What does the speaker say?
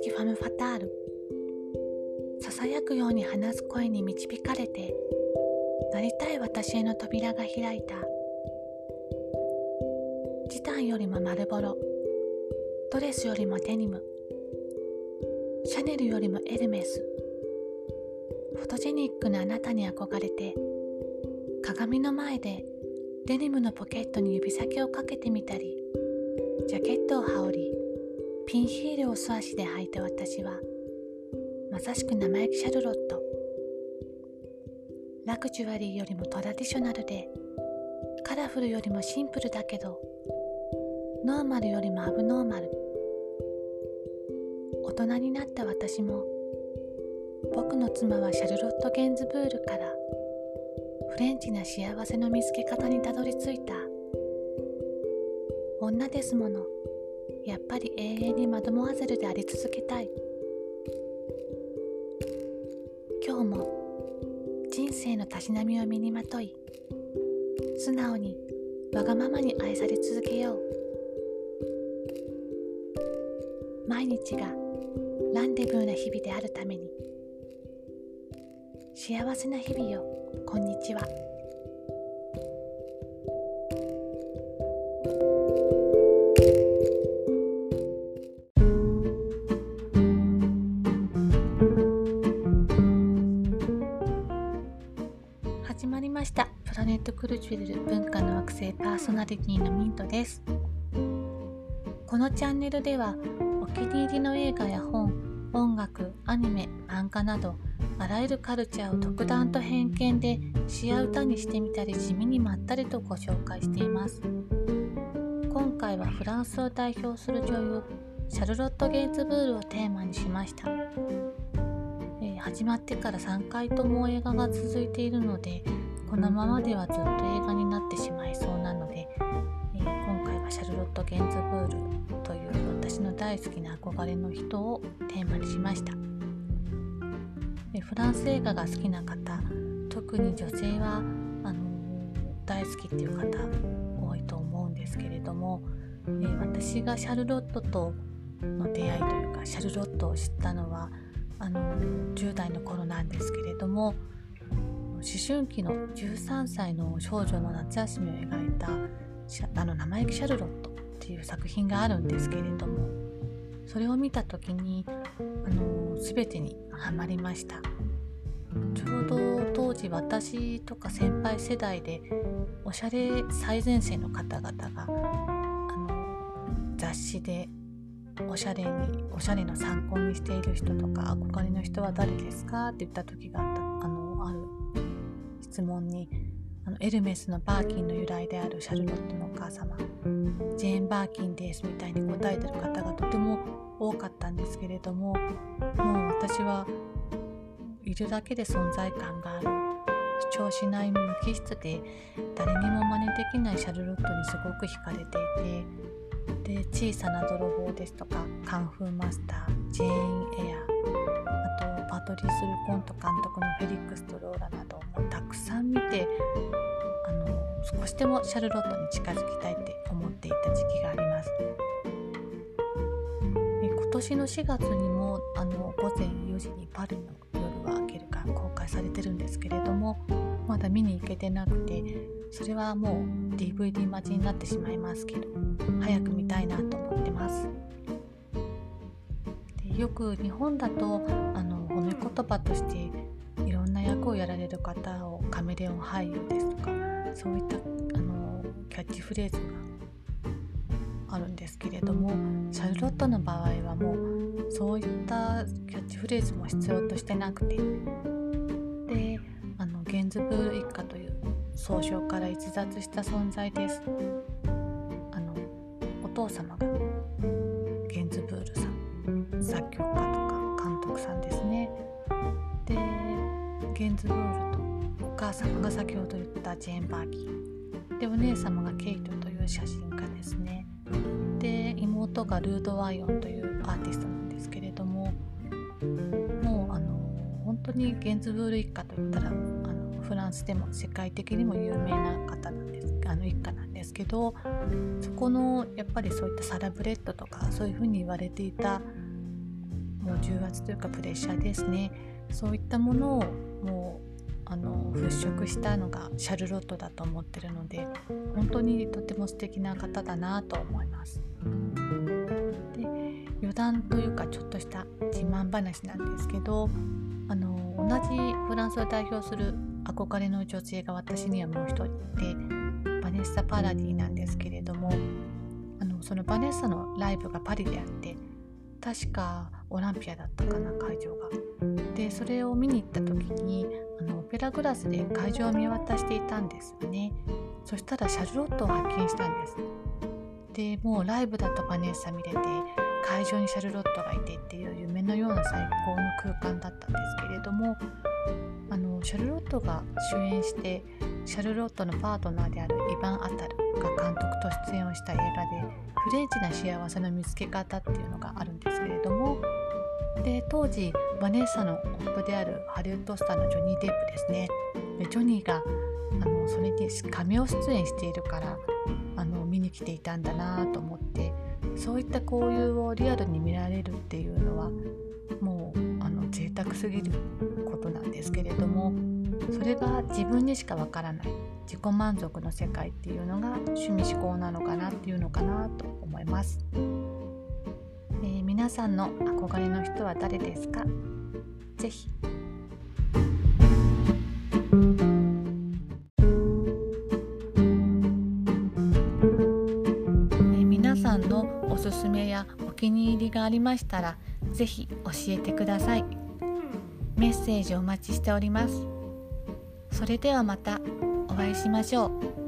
きファム・ファタール。ささやくように話す声に導かれてなりたい私への扉が開いた。チタンよりも丸ボロ。ドレスよりもデニム。シャネルよりもエルメス。フォトジェニックなあなたに憧れて鏡の前でデニムのポケットに指先をかけてみたりジャケットを羽織りピンヒールを素足で履いた私はまさしく生意気シャルロット。ラグジュアリーよりもトラディショナルでカラフルよりもシンプルだけどノーマルよりもアブノーマル。大人になった私も僕の妻はシャルロット・ゲンズブールからフレンチな幸せの見つけ方にたどり着いた。女ですもの。やっぱり永遠にマドモアゼルであり続けたい。今日も人生のたしなみを身にまとい素直にわがままに愛され続けよう。毎日がランデブーな日々であるために幸せな日々よこんにちは。クルチュエル文化の惑星パーソナリティのミントです。このチャンネルではお気に入りの映画や本音楽アニメ漫画などあらゆるカルチャーを独断と偏見で詩や歌にしてみたり地味にまったりとご紹介しています。今回はフランスを代表する女優シャルロット・ゲイツブールをテーマにしました、えー、始まってから3回とも映画が続いているのでこのままではずっと映画になってしまいそうなので、えー、今回はシャルロット・ゲンズブールという私の大好きな憧れの人をテーマにしました。フランス映画が好きな方特に女性はあの大好きっていう方多いと思うんですけれども、え私がシャルロットとの出会いというかシャルロットを知ったのはあの10代の頃なんですけれども思春期の13歳の少女の夏休みを描いたあの生意気シャルロットっていう作品があるんですけれどもそれを見た時にあの全てにはまりました。ちょうど当時私とか先輩世代でおしゃれ最前線の方々があの雑誌でおしゃれにおしゃれの参考にしている人とか憧れの人は誰ですかって言った時があった質問にあのエルメスのバーキンの由来であるシャルロットのお母様ジェーン・バーキンですみたいに答えてる方がとても多かったんですけれどももう私はいるだけで存在感がある主張しない無機質で誰にも真似できないシャルロットにすごく惹かれていてで小さな泥棒ですとかカンフーマスタージェーン・エアパトリス・ルコント監督のフェリックスとローラなどもたくさん見てあの少しでもシャルロットに近づきたいって思っていた時期があります。今年の4月にもあの午前4時にパリの夜は明けるが公開されてるんですけれどもまだ見に行けてなくてそれはもう DVD 待ちになってしまいますけど早く見たいなと思ってますよく日本だとあの褒め言葉としていろんな役をやられる方をカメレオン俳優ですとかそういったあのキャッチフレーズがあるんですけれどもシャルロットの場合はもうそういったキャッチフレーズも必要としてなくてであのゲンズブール一家という総称から逸脱した存在です。あのお父様がゲンズブールさん作曲家さんですね。でゲンズブールとお母様が先ほど言ったジェーン・バーキー。でお姉様がケイトという写真家ですね。で妹がルード・ワイオンというアーティストなんですけれどももうあの本当にゲンズブール一家といったらあのフランスでも世界的にも有名な方なんですあの一家なんですけどそこのやっぱりそういったサラブレッドとかそういうふうに言われていたもう重圧というかプレッシャーですねそういったものをもうあの払拭したのがシャルロットだと思ってるので本当にとても素敵な方だなと思います。で余談というかちょっとした自慢話なんですけどあの同じフランスを代表する憧れの女性が私にはもう一人いてバネッサ・パラディなんですけれどもあのそのバネッサのライブがパリであって確かオランピアだったかな会場が。でそれを見に行った時にあのオペラグラスで会場を見渡していたんですよねそしたらシャルロットを発見したんですでもうライブだとバネッサ見れて会場にシャルロットがいてっていう夢のような最高の空間だったんですけれどもあのシャルロットが主演してシャルロットのパートナーであるイヴァン・アタルが監督と出演をした映画で「フレンチな幸せの見つけ方」っていうのがあるんですけれどもで当時バネッサの夫であるハリウッドスターのジョニー・デップですね。ジョニーがあのそれにカメオ出演しているからあの見に来ていたんだなと思ってそういった交流をリアルに見られるっていうのはもうあの贅沢すぎることなんですけれどもそれが自分にしかわからない自己満足の世界っていうのが趣味思考なのかなっていうのかなと思います。えー、皆さんの憧れの人は誰ですか？ぜひ気に入りがありましたらぜひ教えてください。メッセージお待ちしております。それではまたお会いしましょう。